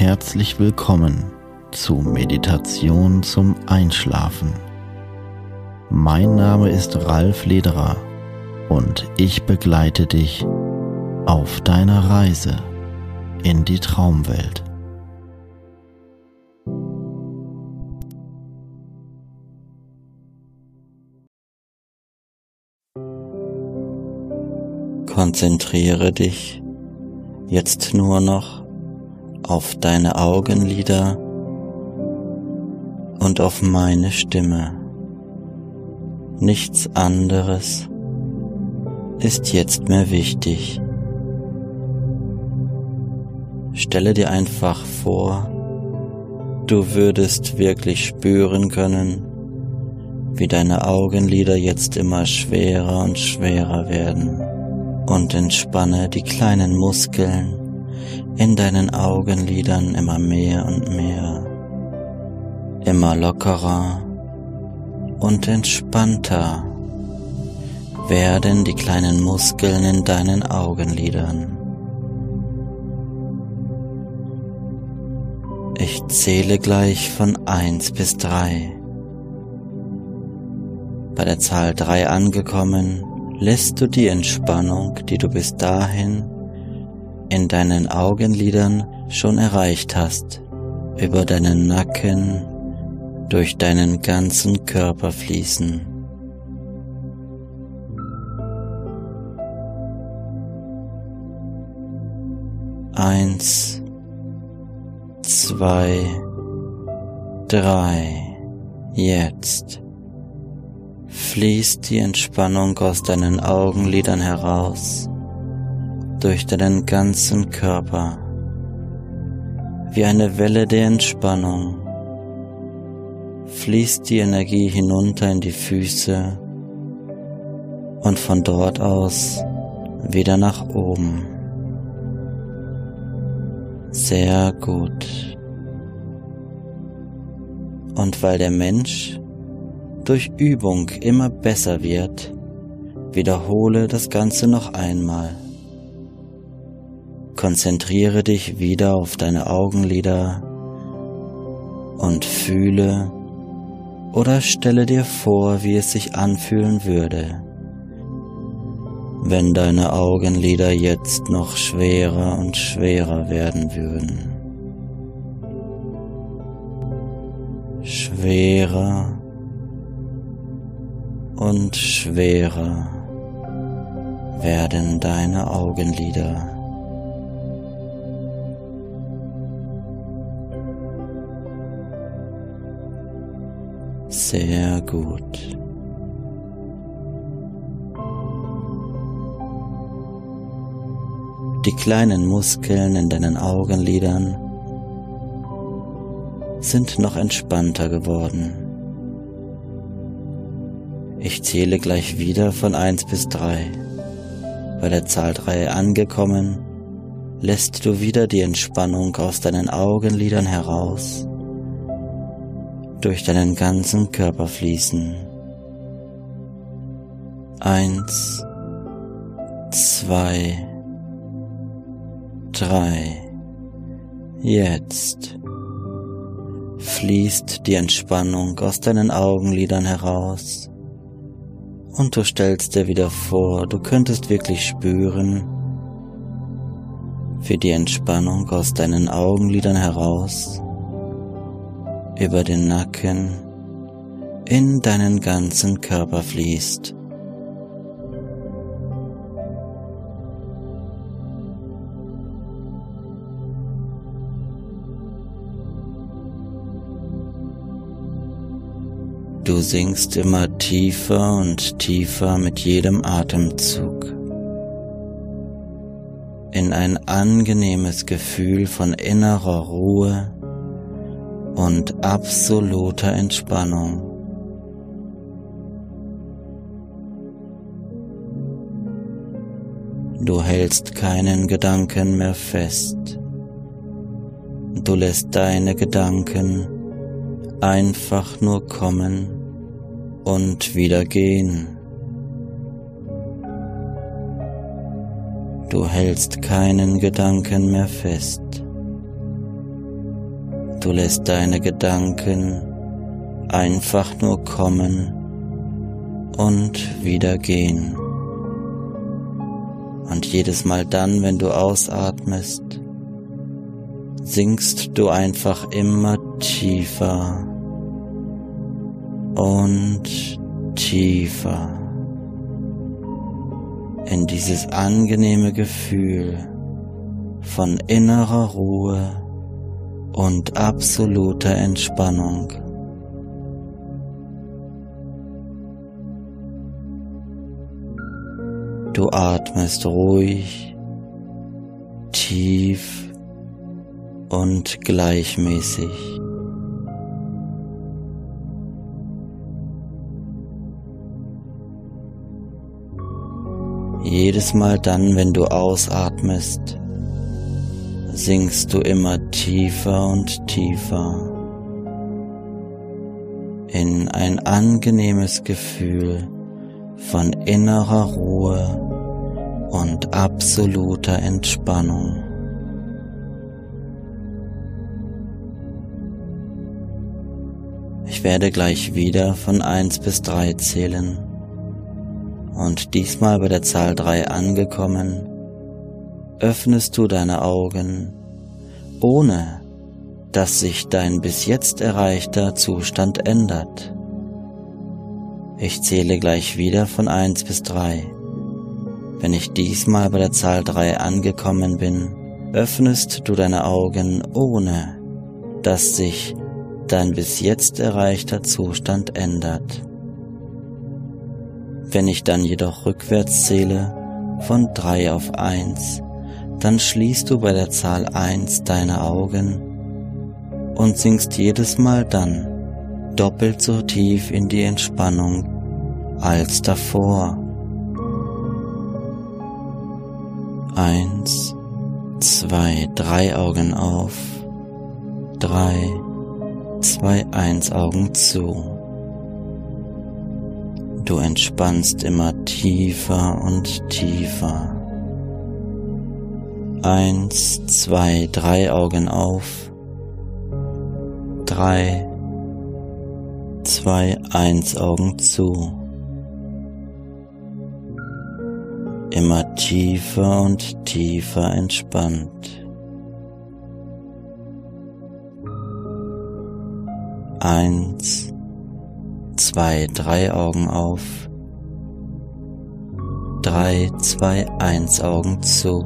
Herzlich willkommen zu Meditation zum Einschlafen. Mein Name ist Ralf Lederer und ich begleite dich auf deiner Reise in die Traumwelt. Konzentriere dich jetzt nur noch auf deine Augenlider und auf meine Stimme. Nichts anderes ist jetzt mehr wichtig. Stelle dir einfach vor, du würdest wirklich spüren können, wie deine Augenlider jetzt immer schwerer und schwerer werden und entspanne die kleinen Muskeln in deinen Augenlidern immer mehr und mehr, immer lockerer und entspannter werden die kleinen Muskeln in deinen Augenlidern. Ich zähle gleich von eins bis drei. Bei der Zahl drei angekommen, lässt du die Entspannung, die du bis dahin in deinen Augenlidern schon erreicht hast, über deinen Nacken, durch deinen ganzen Körper fließen. Eins, zwei, drei. Jetzt fließt die Entspannung aus deinen Augenlidern heraus, durch deinen ganzen Körper, wie eine Welle der Entspannung fließt die Energie hinunter in die Füße und von dort aus wieder nach oben. Sehr gut. Und weil der Mensch durch Übung immer besser wird, wiederhole das Ganze noch einmal. Konzentriere dich wieder auf deine Augenlider und fühle oder stelle dir vor, wie es sich anfühlen würde, wenn deine Augenlider jetzt noch schwerer und schwerer werden würden. Schwerer und schwerer werden deine Augenlider. Sehr gut. Die kleinen Muskeln in deinen Augenlidern sind noch entspannter geworden. Ich zähle gleich wieder von 1 bis 3. Bei der Zahl 3 angekommen, lässt du wieder die Entspannung aus deinen Augenlidern heraus, durch deinen ganzen Körper fließen. Eins, zwei, drei. Jetzt fließt die Entspannung aus deinen Augenlidern heraus und du stellst dir wieder vor, du könntest wirklich spüren, wie die Entspannung aus deinen Augenlidern heraus über den Nacken in deinen ganzen Körper fließt. Du sinkst immer tiefer und tiefer mit jedem Atemzug in ein angenehmes Gefühl von innerer Ruhe und absoluter Entspannung. Du hältst keinen Gedanken mehr fest. Du lässt deine Gedanken einfach nur kommen und wieder gehen. Du hältst keinen Gedanken mehr fest. Du lässt deine Gedanken einfach nur kommen und wieder gehen. Und jedes Mal dann, wenn du ausatmest, sinkst du einfach immer tiefer und tiefer in dieses angenehme Gefühl von innerer Ruhe und absoluter Entspannung. Du atmest ruhig, tief und gleichmäßig. Jedes Mal dann, wenn du ausatmest, sinkst du immer tiefer und tiefer in ein angenehmes Gefühl von innerer Ruhe und absoluter Entspannung. Ich werde gleich wieder von eins bis drei zählen und diesmal bei der Zahl 3 angekommen, öffnest du deine Augen, ohne dass sich dein bis jetzt erreichter Zustand ändert. Ich zähle gleich wieder von 1 bis 3. Wenn ich diesmal bei der Zahl 3 angekommen bin, öffnest du deine Augen, ohne dass sich dein bis jetzt erreichter Zustand ändert. Wenn ich dann jedoch rückwärts zähle, von drei auf eins, dann schließt du bei der Zahl eins deine Augen und sinkst jedes Mal dann doppelt so tief in die Entspannung als davor. Eins, zwei, drei Augen auf, drei, zwei, eins Augen zu. Du entspannst immer tiefer und tiefer. Eins, zwei, drei Augen auf. Drei, zwei, eins Augen zu. immer tiefer und tiefer entspannt. Eins, zwei, drei Augen auf. Drei, zwei, eins Augen zu.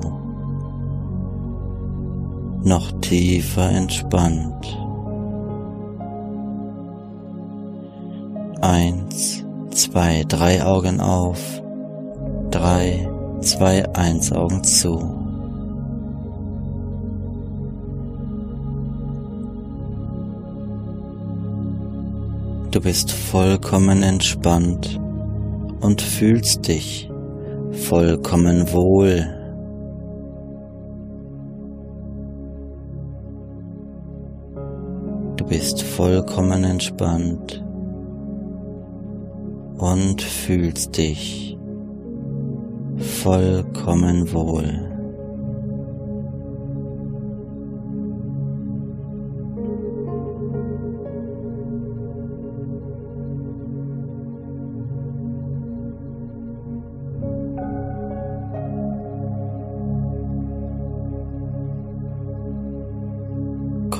Noch tiefer entspannt. Eins, zwei, drei Augen auf. Drei, zwei, eins Augen zu. Du bist vollkommen entspannt und fühlst dich vollkommen wohl. Bist vollkommen entspannt und fühlst dich vollkommen wohl.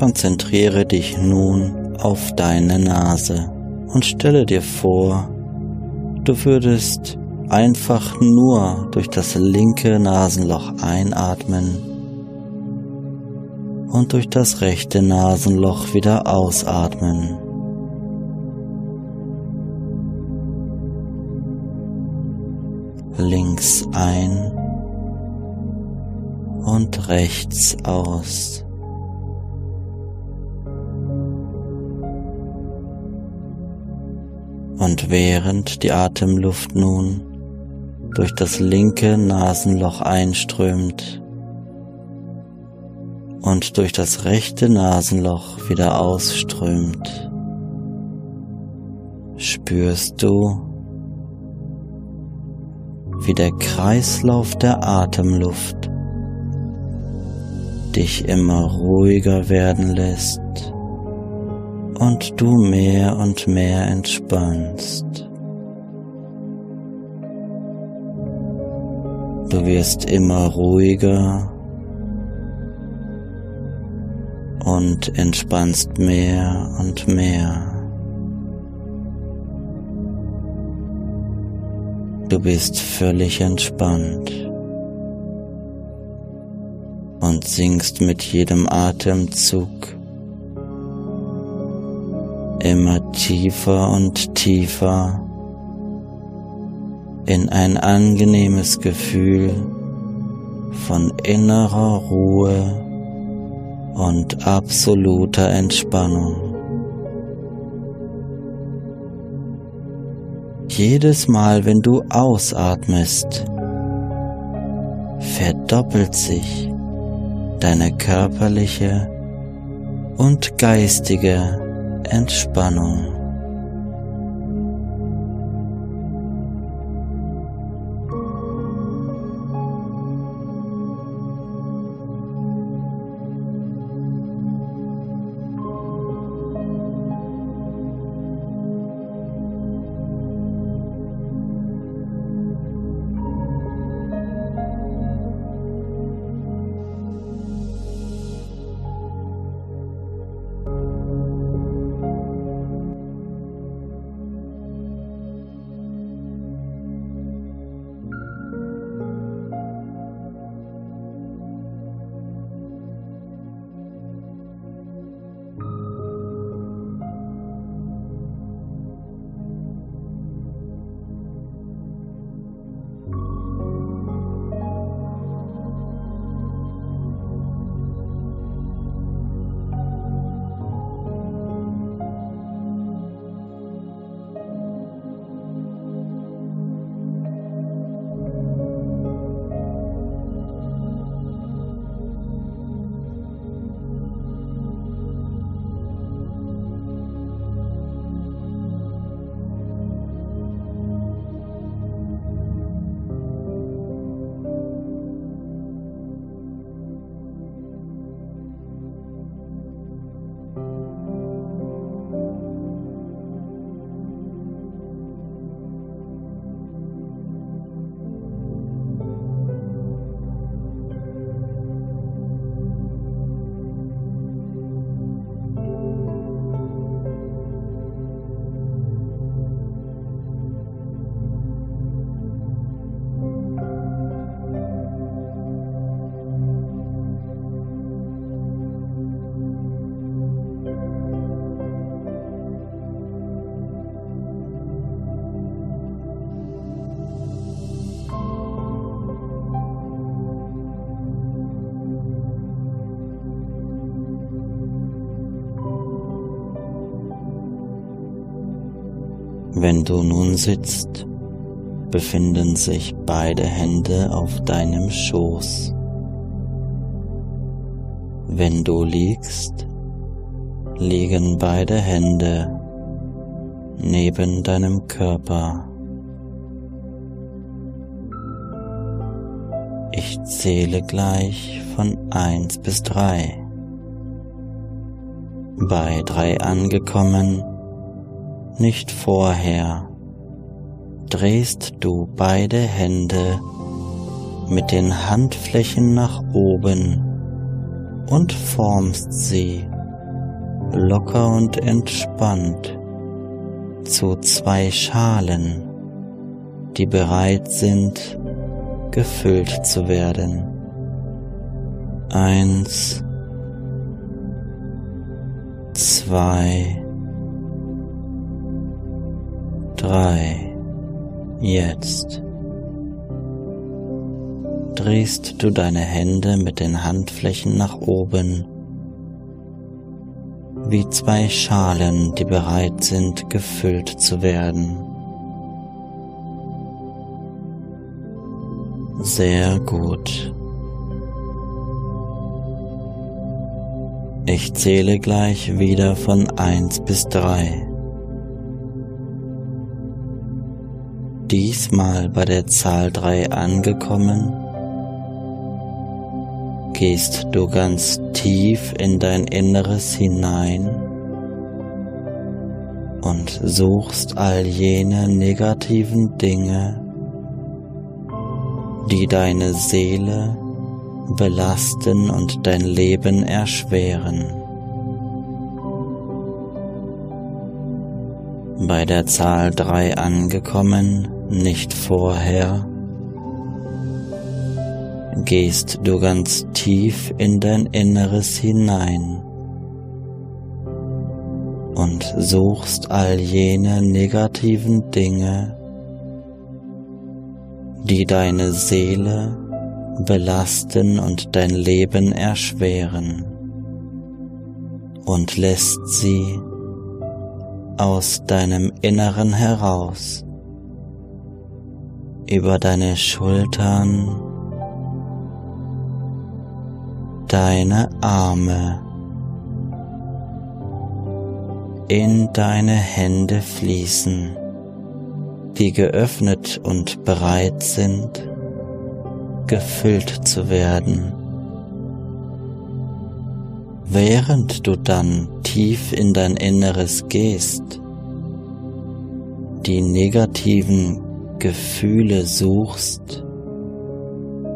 Konzentriere dich nun auf deine Nase und stelle dir vor, du würdest einfach nur durch das linke Nasenloch einatmen und durch das rechte Nasenloch wieder ausatmen. Links ein und rechts aus. Und während die Atemluft nun durch das linke Nasenloch einströmt und durch das rechte Nasenloch wieder ausströmt, spürst du, wie der Kreislauf der Atemluft dich immer ruhiger werden lässt und du mehr und mehr entspannst. Du wirst immer ruhiger und entspannst mehr und mehr. Du bist völlig entspannt und sinkst mit jedem Atemzug immer tiefer und tiefer in ein angenehmes Gefühl von innerer Ruhe und absoluter Entspannung. Jedes Mal, wenn du ausatmest, verdoppelt sich deine körperliche und geistige Entspannung. Wenn du nun sitzt, befinden sich beide Hände auf deinem Schoß. Wenn du liegst, liegen beide Hände neben deinem Körper. Ich zähle gleich von eins bis drei. Bei drei angekommen, nicht vorher, drehst du beide Hände mit den Handflächen nach oben und formst sie locker und entspannt zu zwei Schalen, die bereit sind, gefüllt zu werden. Eins, zwei, drei. Jetzt drehst du deine Hände mit den Handflächen nach oben, wie zwei Schalen, die bereit sind, gefüllt zu werden. Sehr gut. Ich zähle gleich wieder von eins bis drei. Diesmal bei der Zahl drei angekommen, gehst du ganz tief in dein Inneres hinein und suchst all jene negativen Dinge, die deine Seele belasten und dein Leben erschweren. Bei der Zahl drei angekommen, nicht vorher, gehst du ganz tief in dein Inneres hinein und suchst all jene negativen Dinge, die deine Seele belasten und dein Leben erschweren und lässt sie aus deinem Inneren heraus über deine Schultern, deine Arme, in deine Hände fließen die geöffnet und bereit sind, gefüllt zu werden. Während du dann tief in dein Inneres gehst, die negativen Gefühle suchst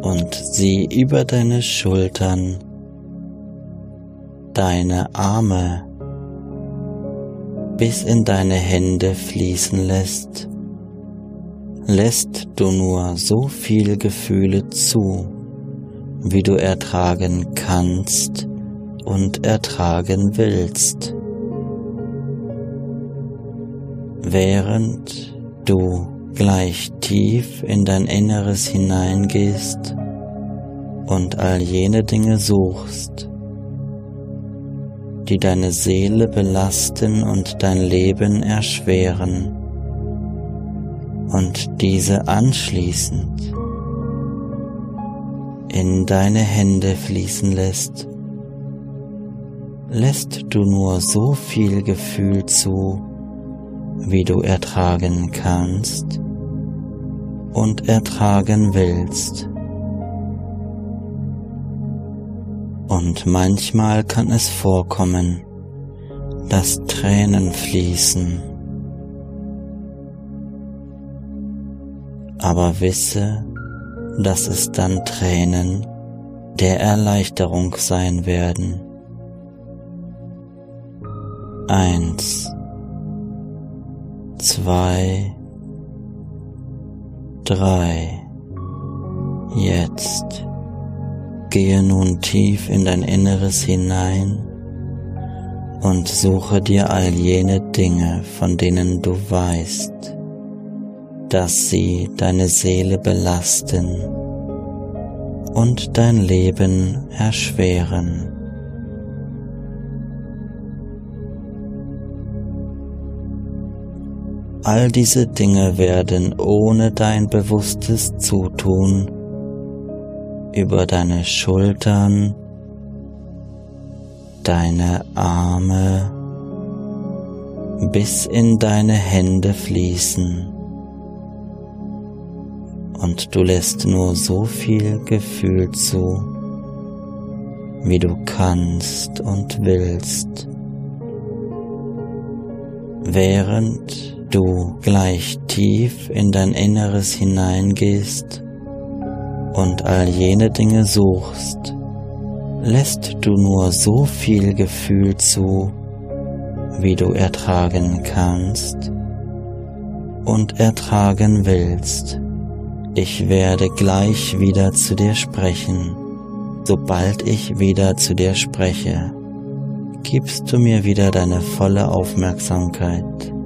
und sie über deine Schultern, deine Arme bis in deine Hände fließen lässt, lässt du nur so viel Gefühle zu, wie du ertragen kannst und ertragen willst. Während du gleich tief in dein Inneres hineingehst und all jene Dinge suchst, die deine Seele belasten und dein Leben erschweren und diese anschließend in deine Hände fließen lässt, lässt du nur so viel Gefühl zu, wie du ertragen kannst und ertragen willst. Und manchmal kann es vorkommen, dass Tränen fließen aber wisse, dass es dann Tränen der Erleichterung sein werden. Eins, zwei, drei. Jetzt gehe nun tief in dein Inneres hinein und suche dir all jene Dinge, von denen du weißt, dass sie deine Seele belasten und dein Leben erschweren. All diese Dinge werden ohne dein bewusstes Zutun über deine Schultern, deine Arme bis in deine Hände fließen. Und du lässt nur so viel Gefühl zu, wie du kannst und willst, während du gleich tief in dein Inneres hineingehst und all jene Dinge suchst, lässt du nur so viel Gefühl zu, wie du ertragen kannst und ertragen willst. Ich werde gleich wieder zu dir sprechen. Sobald ich wieder zu dir spreche, gibst du mir wieder deine volle Aufmerksamkeit.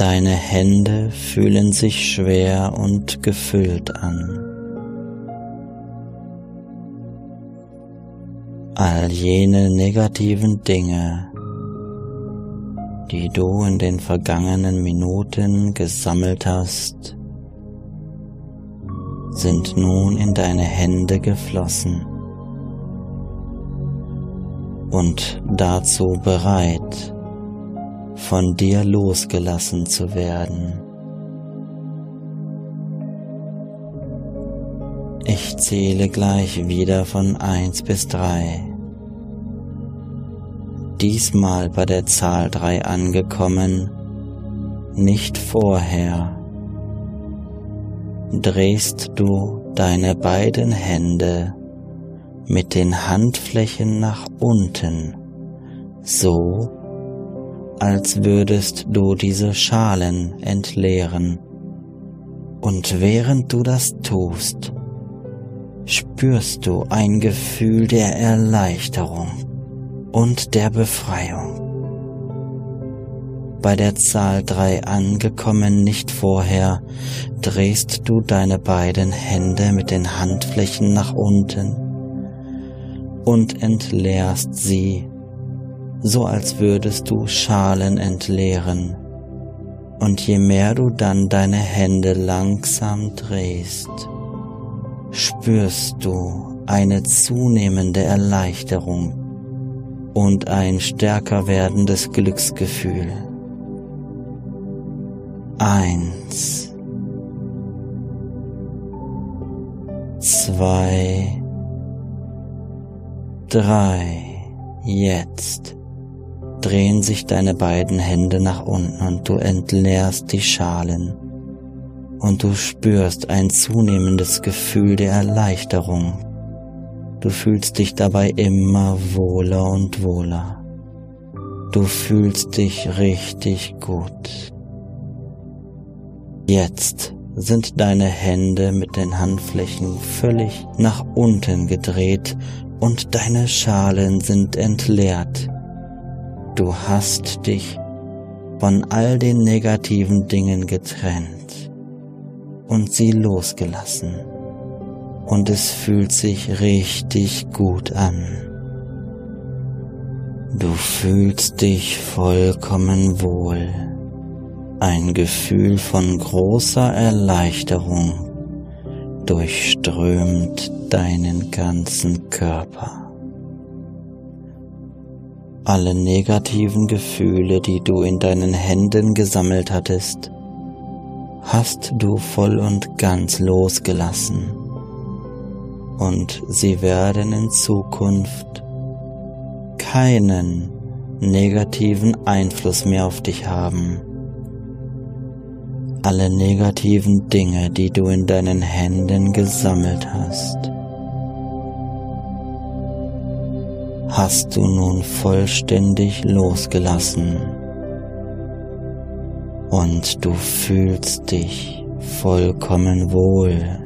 Deine Hände fühlen sich schwer und gefüllt an. All jene negativen Dinge, die du in den vergangenen Minuten gesammelt hast, sind nun in deine Hände geflossen und dazu bereit, von dir losgelassen zu werden. Ich zähle gleich wieder von eins bis drei. Diesmal bei der Zahl drei angekommen, nicht vorher, drehst du deine beiden Hände mit den Handflächen nach unten, so als würdest du diese Schalen entleeren. Und während du das tust, spürst du ein Gefühl der Erleichterung und der Befreiung. Bei der Zahl drei angekommen, nicht vorher, drehst du deine beiden Hände mit den Handflächen nach unten und entleerst sie so als würdest du Schalen entleeren. Und je mehr du dann deine Hände langsam drehst, spürst du eine zunehmende Erleichterung und ein stärker werdendes Glücksgefühl. Eins, zwei, drei, jetzt drehen sich deine beiden Hände nach unten und du entleerst die Schalen und du spürst ein zunehmendes Gefühl der Erleichterung. Du fühlst dich dabei immer wohler und wohler. Du fühlst dich richtig gut. Jetzt sind deine Hände mit den Handflächen völlig nach unten gedreht und deine Schalen sind entleert. Du hast dich von all den negativen Dingen getrennt und sie losgelassen. Und es fühlt sich richtig gut an. Du fühlst dich vollkommen wohl. Ein Gefühl von großer Erleichterung durchströmt deinen ganzen Körper alle negativen Gefühle, die du in deinen Händen gesammelt hattest, hast du voll und ganz losgelassen. Und sie werden in Zukunft keinen negativen Einfluss mehr auf dich haben. Alle negativen Dinge, die du in deinen Händen gesammelt hast, hast du nun vollständig losgelassen und du fühlst dich vollkommen wohl.